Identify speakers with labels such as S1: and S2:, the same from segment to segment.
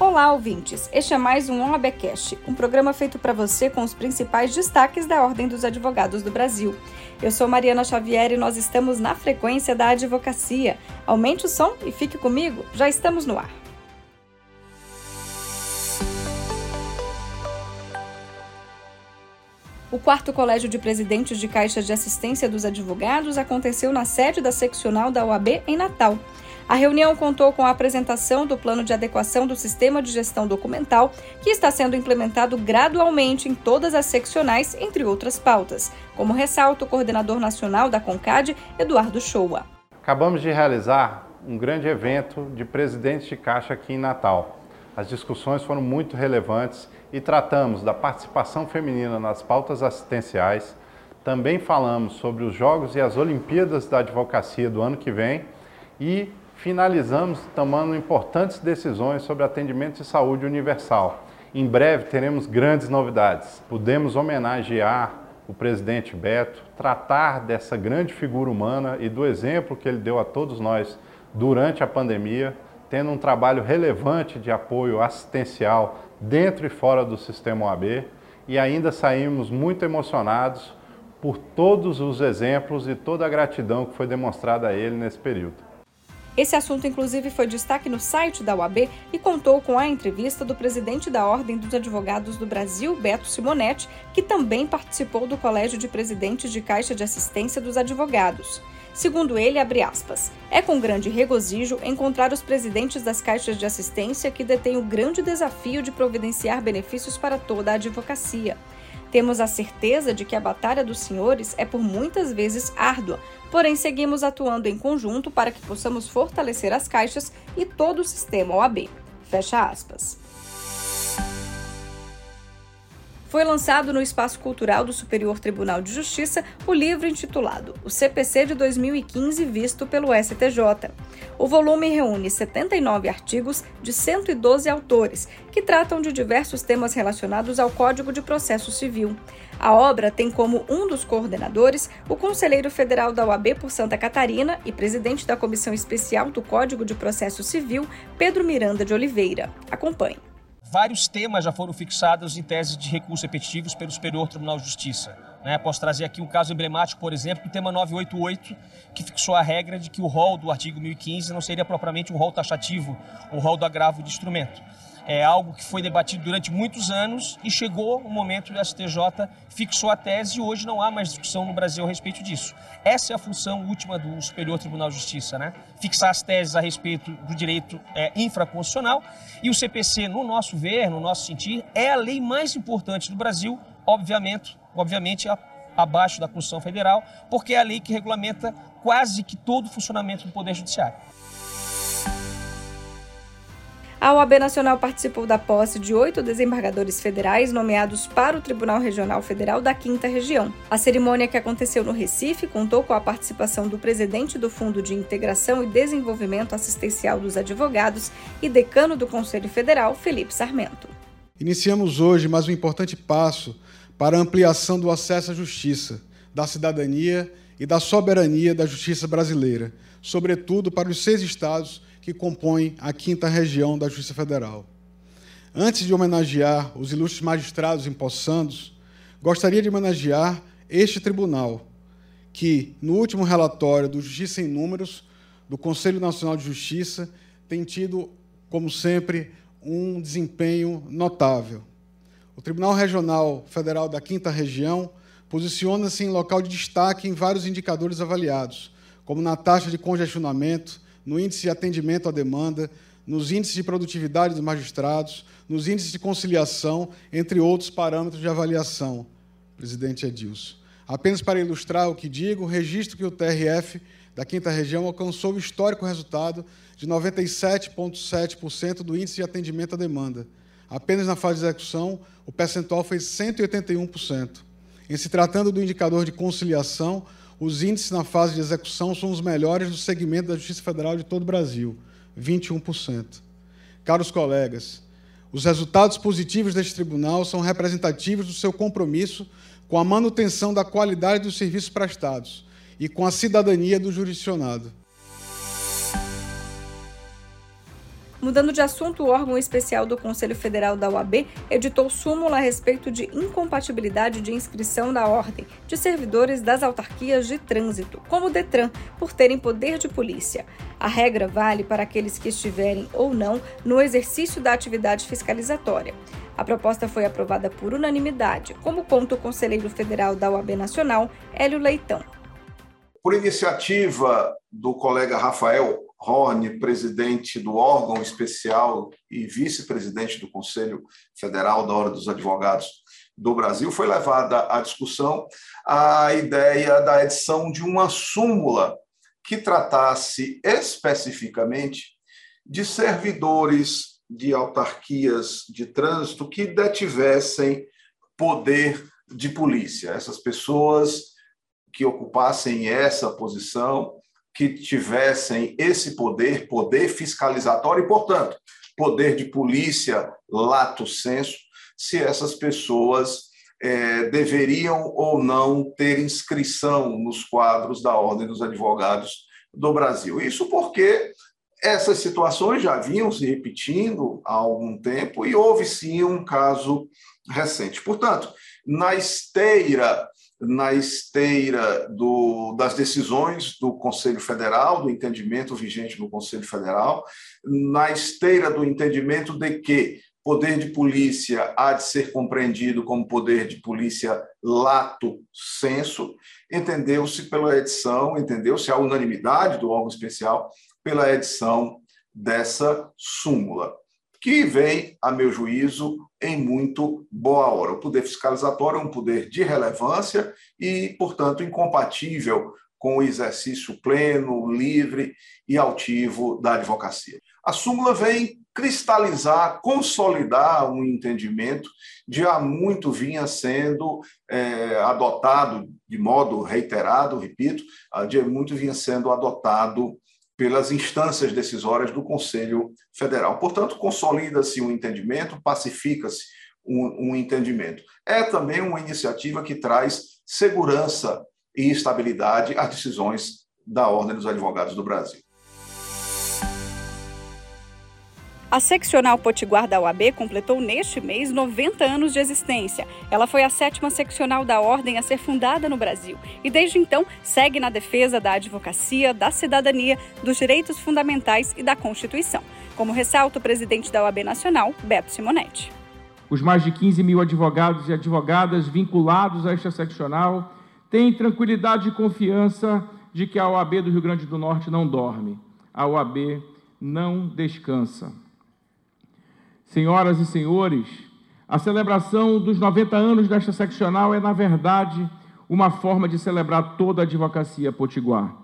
S1: Olá, ouvintes! Este é mais um OABcast, um programa feito para você com os principais destaques da Ordem dos Advogados do Brasil. Eu sou Mariana Xavier e nós estamos na frequência da advocacia. Aumente o som e fique comigo, já estamos no ar. O quarto Colégio de Presidentes de Caixas de Assistência dos Advogados aconteceu na sede da seccional da OAB em Natal. A reunião contou com a apresentação do plano de adequação do sistema de gestão documental, que está sendo implementado gradualmente em todas as seccionais, entre outras pautas, como ressalta o coordenador nacional da CONCAD, Eduardo Shoa.
S2: Acabamos de realizar um grande evento de presidentes de caixa aqui em Natal. As discussões foram muito relevantes e tratamos da participação feminina nas pautas assistenciais. Também falamos sobre os Jogos e as Olimpíadas da Advocacia do ano que vem e finalizamos tomando importantes decisões sobre atendimento de saúde universal. Em breve teremos grandes novidades. Podemos homenagear o presidente Beto, tratar dessa grande figura humana e do exemplo que ele deu a todos nós durante a pandemia, tendo um trabalho relevante de apoio assistencial dentro e fora do sistema OAB e ainda saímos muito emocionados por todos os exemplos e toda a gratidão que foi demonstrada a ele nesse período.
S1: Esse assunto, inclusive, foi destaque no site da UAB e contou com a entrevista do presidente da Ordem dos Advogados do Brasil, Beto Simonetti, que também participou do Colégio de Presidentes de Caixa de Assistência dos Advogados. Segundo ele, aspas, é com grande regozijo encontrar os presidentes das caixas de assistência que detêm o grande desafio de providenciar benefícios para toda a advocacia. Temos a certeza de que a batalha dos senhores é por muitas vezes árdua, porém seguimos atuando em conjunto para que possamos fortalecer as caixas e todo o sistema OAB. Fecha aspas. Foi lançado no Espaço Cultural do Superior Tribunal de Justiça o livro intitulado O CPC de 2015 visto pelo STJ. O volume reúne 79 artigos de 112 autores, que tratam de diversos temas relacionados ao Código de Processo Civil. A obra tem como um dos coordenadores o conselheiro federal da OAB por Santa Catarina e presidente da Comissão Especial do Código de Processo Civil, Pedro Miranda de Oliveira. Acompanhe.
S3: Vários temas já foram fixados em teses de recursos repetitivos pelo Superior Tribunal de Justiça. Né? Posso trazer aqui um caso emblemático, por exemplo, do tema 988, que fixou a regra de que o rol do artigo 1015 não seria propriamente um rol taxativo, o rol do agravo de instrumento é algo que foi debatido durante muitos anos e chegou o momento do STJ fixou a tese e hoje não há mais discussão no Brasil a respeito disso. Essa é a função última do Superior Tribunal de Justiça, né? Fixar as teses a respeito do direito é, infraconstitucional e o CPC, no nosso ver, no nosso sentir, é a lei mais importante do Brasil, obviamente, obviamente a, abaixo da Constituição Federal, porque é a lei que regulamenta quase que todo o funcionamento do Poder Judiciário.
S1: A OAB Nacional participou da posse de oito desembargadores federais nomeados para o Tribunal Regional Federal da Quinta Região. A cerimônia que aconteceu no Recife contou com a participação do presidente do Fundo de Integração e Desenvolvimento Assistencial dos Advogados e decano do Conselho Federal, Felipe Sarmento.
S4: Iniciamos hoje mais um importante passo para a ampliação do acesso à justiça, da cidadania e da soberania da justiça brasileira, sobretudo para os seis estados que compõem a quinta região da Justiça Federal. Antes de homenagear os ilustres magistrados empossandos, gostaria de homenagear este tribunal, que, no último relatório do Justiça em Números, do Conselho Nacional de Justiça, tem tido, como sempre, um desempenho notável. O Tribunal Regional Federal da Quinta Região posiciona-se em local de destaque em vários indicadores avaliados, como na taxa de congestionamento, no índice de atendimento à demanda, nos índices de produtividade dos magistrados, nos índices de conciliação, entre outros parâmetros de avaliação, presidente Edilson. Apenas para ilustrar o que digo, registro que o TRF da quinta região alcançou o histórico resultado de 97,7% do índice de atendimento à demanda. Apenas na fase de execução, o percentual foi 181%. Em se tratando do indicador de conciliação, os índices na fase de execução são os melhores do segmento da Justiça Federal de todo o Brasil, 21%. Caros colegas, os resultados positivos deste tribunal são representativos do seu compromisso com a manutenção da qualidade dos serviços prestados e com a cidadania do jurisdicionado.
S1: Mudando de assunto, o órgão especial do Conselho Federal da OAB editou súmula a respeito de incompatibilidade de inscrição da ordem de servidores das autarquias de trânsito, como o Detran, por terem poder de polícia. A regra vale para aqueles que estiverem ou não no exercício da atividade fiscalizatória. A proposta foi aprovada por unanimidade, como conta o conselheiro federal da OAB Nacional, Hélio Leitão.
S5: Por iniciativa do colega Rafael Horne, presidente do órgão especial e vice-presidente do Conselho Federal da Ordem dos Advogados do Brasil, foi levada à discussão a ideia da edição de uma súmula que tratasse especificamente de servidores de autarquias de trânsito que detivessem poder de polícia. Essas pessoas que ocupassem essa posição que tivessem esse poder, poder fiscalizatório e, portanto, poder de polícia lato senso, se essas pessoas é, deveriam ou não ter inscrição nos quadros da Ordem dos Advogados do Brasil. Isso porque essas situações já vinham se repetindo há algum tempo e houve sim um caso recente. Portanto, na esteira na esteira do, das decisões do Conselho Federal, do entendimento vigente no Conselho Federal, na esteira do entendimento de que poder de polícia há de ser compreendido como poder de polícia lato senso, entendeu-se pela edição, entendeu-se a unanimidade do órgão especial pela edição dessa súmula que vem, a meu juízo, em muito boa hora. O poder fiscalizatório é um poder de relevância e, portanto, incompatível com o exercício pleno, livre e altivo da advocacia. A súmula vem cristalizar, consolidar um entendimento de há muito vinha sendo é, adotado de modo reiterado, repito, de muito vinha sendo adotado pelas instâncias decisórias do Conselho Federal. Portanto, consolida-se um entendimento, pacifica-se um, um, entendimento. É também uma iniciativa que traz segurança e estabilidade às decisões da Ordem dos Advogados do Brasil.
S1: A seccional Potiguar da UAB completou neste mês 90 anos de existência. Ela foi a sétima seccional da ordem a ser fundada no Brasil e, desde então, segue na defesa da advocacia, da cidadania, dos direitos fundamentais e da Constituição, como ressalta o presidente da UAB Nacional, Beto Simonetti.
S6: Os mais de 15 mil advogados e advogadas vinculados a esta seccional têm tranquilidade e confiança de que a OAB do Rio Grande do Norte não dorme. A OAB não descansa. Senhoras e senhores, a celebração dos 90 anos desta seccional é, na verdade, uma forma de celebrar toda a advocacia potiguar.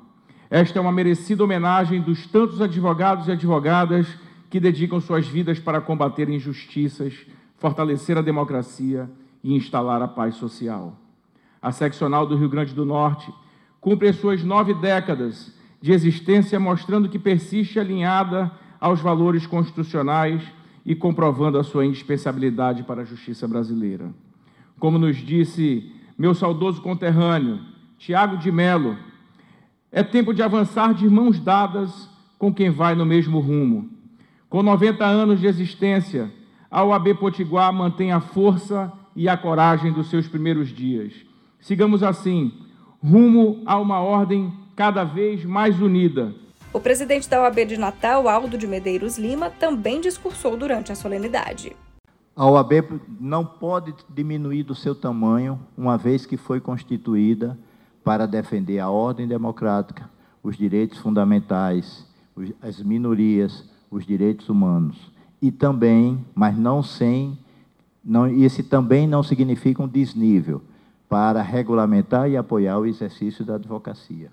S6: Esta é uma merecida homenagem dos tantos advogados e advogadas que dedicam suas vidas para combater injustiças, fortalecer a democracia e instalar a paz social. A seccional do Rio Grande do Norte cumpre as suas nove décadas de existência, mostrando que persiste alinhada aos valores constitucionais e comprovando a sua indispensabilidade para a justiça brasileira. Como nos disse meu saudoso conterrâneo, Tiago de Melo, é tempo de avançar de mãos dadas com quem vai no mesmo rumo. Com 90 anos de existência, a OAB Potiguar mantém a força e a coragem dos seus primeiros dias. Sigamos assim, rumo a uma ordem cada vez mais unida
S1: o presidente da OAB de Natal, Aldo de Medeiros Lima, também discursou durante a solenidade.
S7: A OAB não pode diminuir do seu tamanho, uma vez que foi constituída para defender a ordem democrática, os direitos fundamentais, as minorias, os direitos humanos. E também, mas não sem, não, esse também não significa um desnível para regulamentar e apoiar o exercício da advocacia.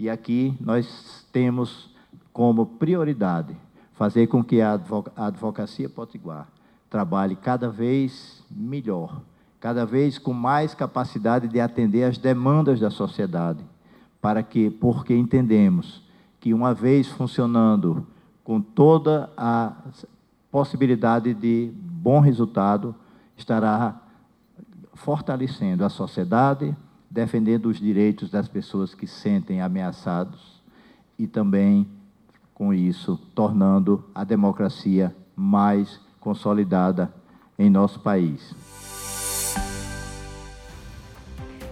S7: E aqui nós temos como prioridade fazer com que a advocacia potiguar trabalhe cada vez melhor, cada vez com mais capacidade de atender às demandas da sociedade, para que, porque entendemos que uma vez funcionando com toda a possibilidade de bom resultado, estará fortalecendo a sociedade, defendendo os direitos das pessoas que se sentem ameaçados e também com isso, tornando a democracia mais consolidada em nosso país.